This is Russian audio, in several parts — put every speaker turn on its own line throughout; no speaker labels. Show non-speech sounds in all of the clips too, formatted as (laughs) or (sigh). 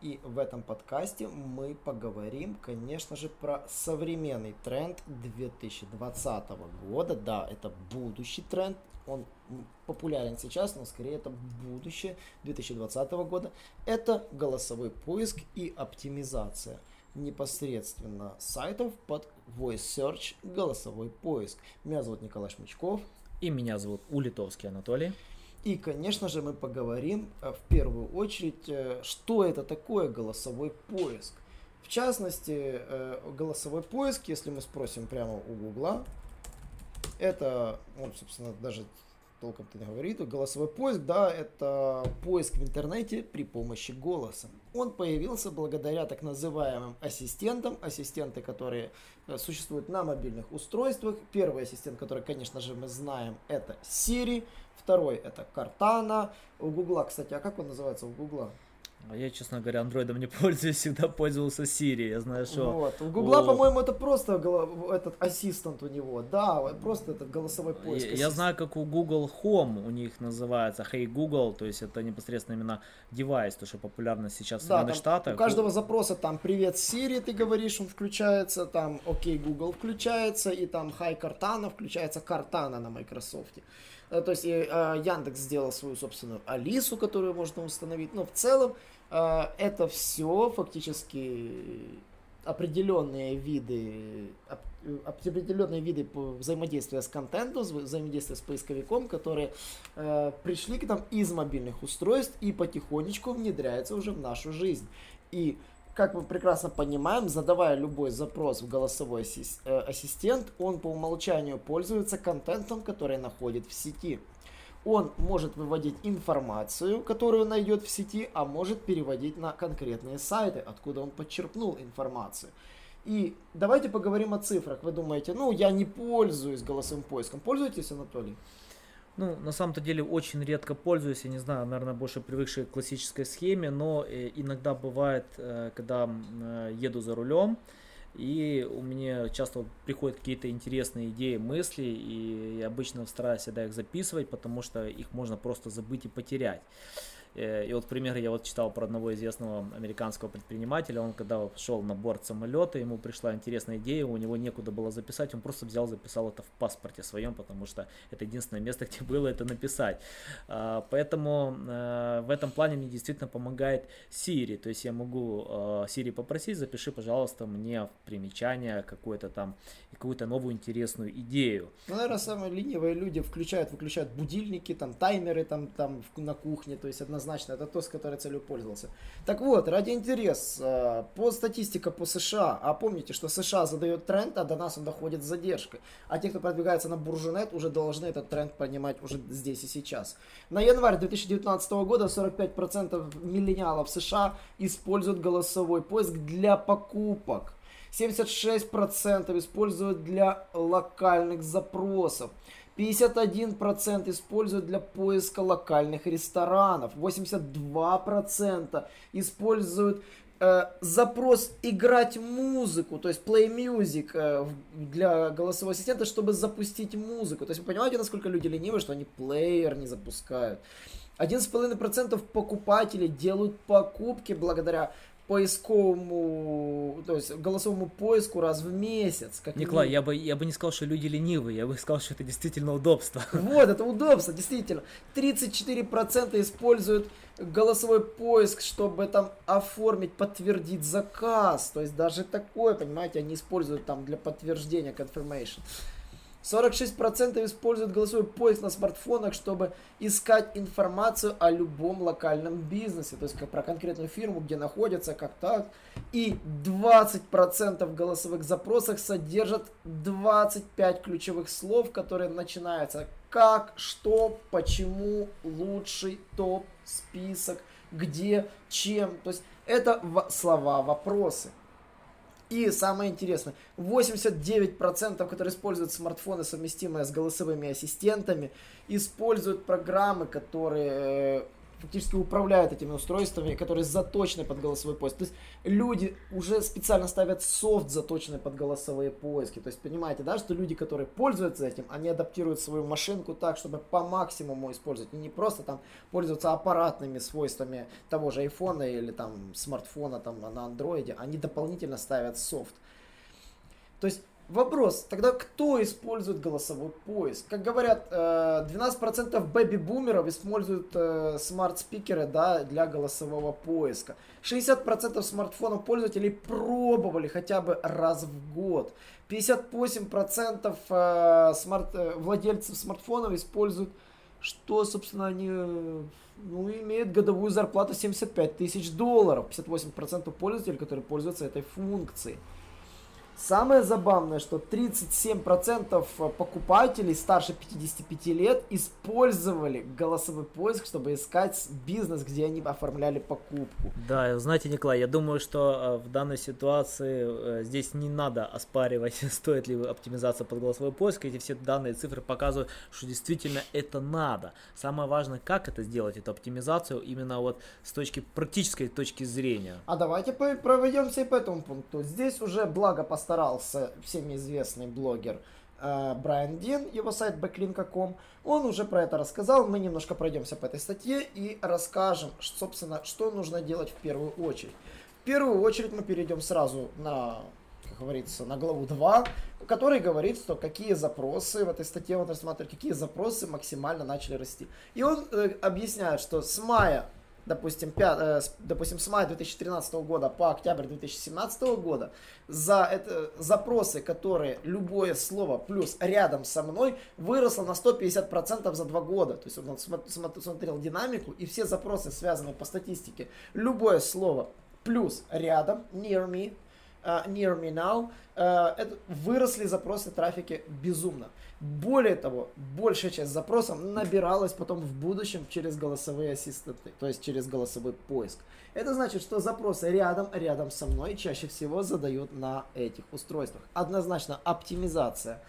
и в этом подкасте мы поговорим, конечно же, про современный тренд 2020 года. Да, это будущий тренд. Он популярен сейчас, но скорее это будущее 2020 года. Это голосовой поиск и оптимизация непосредственно сайтов под Voice Search голосовой поиск. Меня зовут Николай Шмычков.
И меня зовут Улитовский Анатолий.
И, конечно же, мы поговорим э, в первую очередь, э, что это такое голосовой поиск. В частности, э, голосовой поиск, если мы спросим прямо у Гугла, это, он, собственно, даже толком-то не говорит, голосовой поиск, да, это поиск в интернете при помощи голоса. Он появился благодаря так называемым ассистентам, ассистенты, которые существуют на мобильных устройствах. Первый ассистент, который, конечно же, мы знаем, это Siri. Второй это Cortana. У Гугла, кстати, а как он называется у Гугла?
А я, честно говоря, андроидом не (laughs) пользуюсь, всегда пользовался Siri, я знаю, что...
Вот, у Гугла, по-моему, это просто этот ассистент у него, да, просто этот голосовой поиск.
Я, я знаю, как у Google Home у них называется Hey Google, то есть это непосредственно именно девайс, то, что популярно сейчас в да, Соединенных Штатах.
У каждого запроса там «Привет, Siri», ты говоришь, он включается, там «Окей, Google» включается, и там «Hi, Cortana» включается Cortana на Microsoft. Э, то есть э, Яндекс сделал свою собственную Алису, которую можно установить. Но в целом э, это все фактически определенные виды определенные виды взаимодействия с контентом, взаимодействия с поисковиком, которые э, пришли к нам из мобильных устройств и потихонечку внедряются уже в нашу жизнь. И как мы прекрасно понимаем, задавая любой запрос в голосовой э, ассистент, он по умолчанию пользуется контентом, который находит в сети. Он может выводить информацию, которую найдет в сети, а может переводить на конкретные сайты, откуда он подчеркнул информацию. И давайте поговорим о цифрах. Вы думаете, ну, я не пользуюсь голосовым поиском. Пользуетесь, Анатолий?
Ну, на самом-то деле очень редко пользуюсь, я не знаю, наверное, больше привыкший к классической схеме, но э, иногда бывает, э, когда э, еду за рулем, и у меня часто приходят какие-то интересные идеи, мысли, и я обычно стараюсь всегда их записывать, потому что их можно просто забыть и потерять. Э, и вот, к примеру, я вот читал про одного известного американского предпринимателя, он когда шел на борт самолета, ему пришла интересная идея, у него некуда было записать, он просто взял, записал это в паспорте своем, потому что это единственное место, (laughs) где было это написать. А, поэтому э, в этом плане мне действительно помогает Siri, то есть я могу э, Siri попросить, запиши, пожалуйста, мне в примечание какую-то там, какую-то новую интересную идею.
Ну, наверное, самые ленивые люди включают, выключают будильники, там, таймеры там, там на кухне, то есть однозначно однозначно, это то, с которой целью пользовался. Так вот, ради интереса, по статистике по США, а помните, что США задает тренд, а до нас он доходит с задержкой. А те, кто продвигается на Буржунет, уже должны этот тренд понимать уже здесь и сейчас. На январь 2019 года 45% миллениалов США используют голосовой поиск для покупок. 76% используют для локальных запросов. 51% используют для поиска локальных ресторанов, 82% используют э, запрос играть музыку, то есть play music э, для голосового ассистента, чтобы запустить музыку. То есть вы понимаете, насколько люди ленивы, что они плеер не запускают. 11,5% покупателей делают покупки благодаря поисковому, то есть голосовому поиску раз в месяц.
Как Николай, я бы, я бы не сказал, что люди ленивые, я бы сказал, что это действительно удобство. (laughs)
Вот, это удобство, действительно. 34% используют голосовой поиск, чтобы там оформить, подтвердить заказ. То есть даже такое, понимаете, они используют там для подтверждения confirmation. 46% используют голосовой поиск на смартфонах, чтобы искать информацию о любом локальном бизнесе, то есть как про конкретную фирму, где находится, как так. И 20% голосовых запросов содержат 25 ключевых слов, которые начинаются как, что, почему, лучший, топ, список, где, чем. То есть это слова, вопросы. И самое интересное, 89%, которые используют смартфоны, совместимые с голосовыми ассистентами, используют программы, которые э, фактически управляют этими устройствами, которые заточены под голосовой поиск. То есть люди уже специально ставят софт, заточенный под голосовые поиски. То есть понимаете, да, что люди, которые пользуются этим, они адаптируют свою машинку так, чтобы по максимуму использовать. И не просто там пользоваться аппаратными свойствами того же айфона или там смартфона там на андроиде, они дополнительно ставят софт. То есть Вопрос, тогда кто использует голосовой поиск? Как говорят, 12% э, бэби-бумеров используют э, смарт-спикеры да, для голосового поиска. 60% смартфонов пользователей пробовали хотя бы раз в год. 58% э, смарт, владельцев смартфонов используют, что, собственно, они ну, имеют годовую зарплату 75 тысяч долларов. 58% пользователей, которые пользуются этой функцией. Самое забавное, что 37% покупателей старше 55 лет использовали голосовой поиск, чтобы искать бизнес, где они оформляли покупку.
Да, знаете, Николай, я думаю, что э, в данной ситуации э, здесь не надо оспаривать, (laughs) стоит ли оптимизация под голосовой поиск. Эти все данные цифры показывают, что действительно это надо. Самое важное, как это сделать, эту оптимизацию, именно вот с точки практической точки зрения.
А давайте проведемся и по этому пункту. Здесь уже благо поставлено постарался всеми известный блогер э, Брайан Дин, его сайт backlink.com, он уже про это рассказал, мы немножко пройдемся по этой статье и расскажем, собственно, что нужно делать в первую очередь. В первую очередь мы перейдем сразу на, как говорится, на главу 2, который говорит, что какие запросы, в этой статье он рассматривает, какие запросы максимально начали расти. И он э, объясняет, что с мая допустим, 5, э, допустим, с мая 2013 года по октябрь 2017 года, за это, запросы, которые любое слово плюс рядом со мной выросло на 150% за два года. То есть он смотрел динамику и все запросы, связанные по статистике, любое слово плюс рядом, near me, near me now, это, выросли запросы трафики безумно. Более того, большая часть запросов набиралась потом в будущем через голосовые ассистенты, то есть через голосовой поиск. Это значит, что запросы рядом, рядом со мной чаще всего задают на этих устройствах. Однозначно оптимизация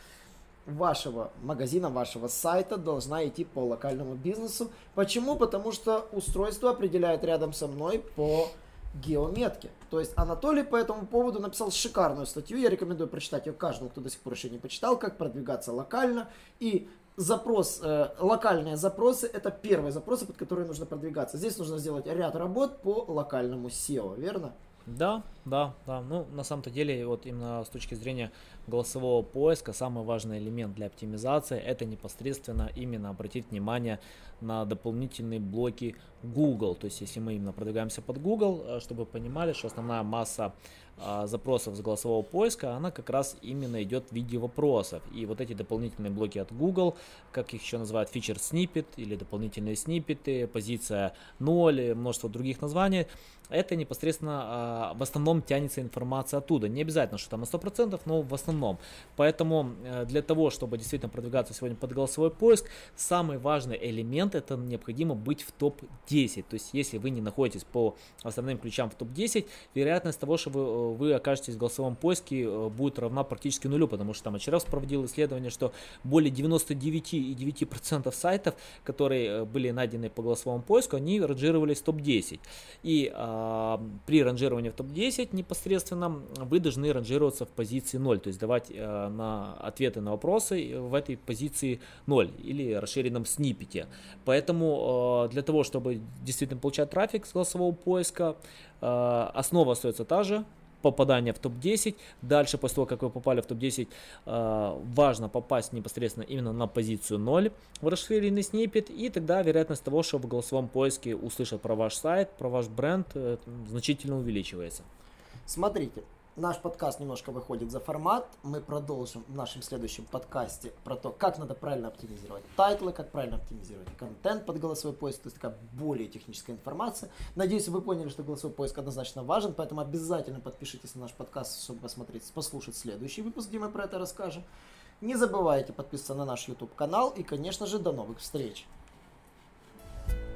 вашего магазина, вашего сайта должна идти по локальному бизнесу. Почему? Потому что устройство определяет рядом со мной по геометки. То есть Анатолий по этому поводу написал шикарную статью, я рекомендую прочитать ее каждому, кто до сих пор еще не почитал, как продвигаться локально. И запрос, э, локальные запросы, это первые запросы, под которые нужно продвигаться. Здесь нужно сделать ряд работ по локальному SEO, верно?
Да, да, да. Ну, на самом-то деле, вот именно с точки зрения голосового поиска, самый важный элемент для оптимизации это непосредственно именно обратить внимание на дополнительные блоки Google. То есть, если мы именно продвигаемся под Google, э, чтобы понимали, что основная масса а, запросов с голосового поиска, она как раз именно идет в виде вопросов. И вот эти дополнительные блоки от Google, как их еще называют, feature snippet или дополнительные сниппеты, позиция 0, множество других названий, это непосредственно а, в основном тянется информация оттуда. Не обязательно, что там на 100%, но в основном. Поэтому э, для того, чтобы действительно продвигаться сегодня под голосовой поиск, самый важный элемент это необходимо быть в топ-10. То есть, если вы не находитесь по основным ключам в топ-10, вероятность того, что вы, вы окажетесь в голосовом поиске э, будет равна практически нулю, потому что там HRF проводил исследование, что более 99,9% сайтов, которые э, были найдены по голосовому поиску, они ранжировались в топ-10. И а, при ранжировании в топ-10 непосредственно вы должны ранжироваться в позиции 0, то есть давать э, на ответы на вопросы в этой позиции 0 или расширенном снипете. Поэтому э, для того, чтобы действительно получать трафик с голосового поиска, э, основа остается та же, попадания в топ-10. Дальше, после того, как вы попали в топ-10, э, важно попасть непосредственно именно на позицию 0 в расширенный сниппет, и тогда вероятность того, что в голосовом поиске услышат про ваш сайт, про ваш бренд, э, значительно увеличивается.
Смотрите, Наш подкаст немножко выходит за формат. Мы продолжим в нашем следующем подкасте про то, как надо правильно оптимизировать тайтлы, как правильно оптимизировать контент под голосовой поиск. То есть такая более техническая информация. Надеюсь, вы поняли, что голосовой поиск однозначно важен, поэтому обязательно подпишитесь на наш подкаст, чтобы посмотреть, послушать следующий выпуск, где мы про это расскажем. Не забывайте подписываться на наш YouTube канал и, конечно же, до новых встреч!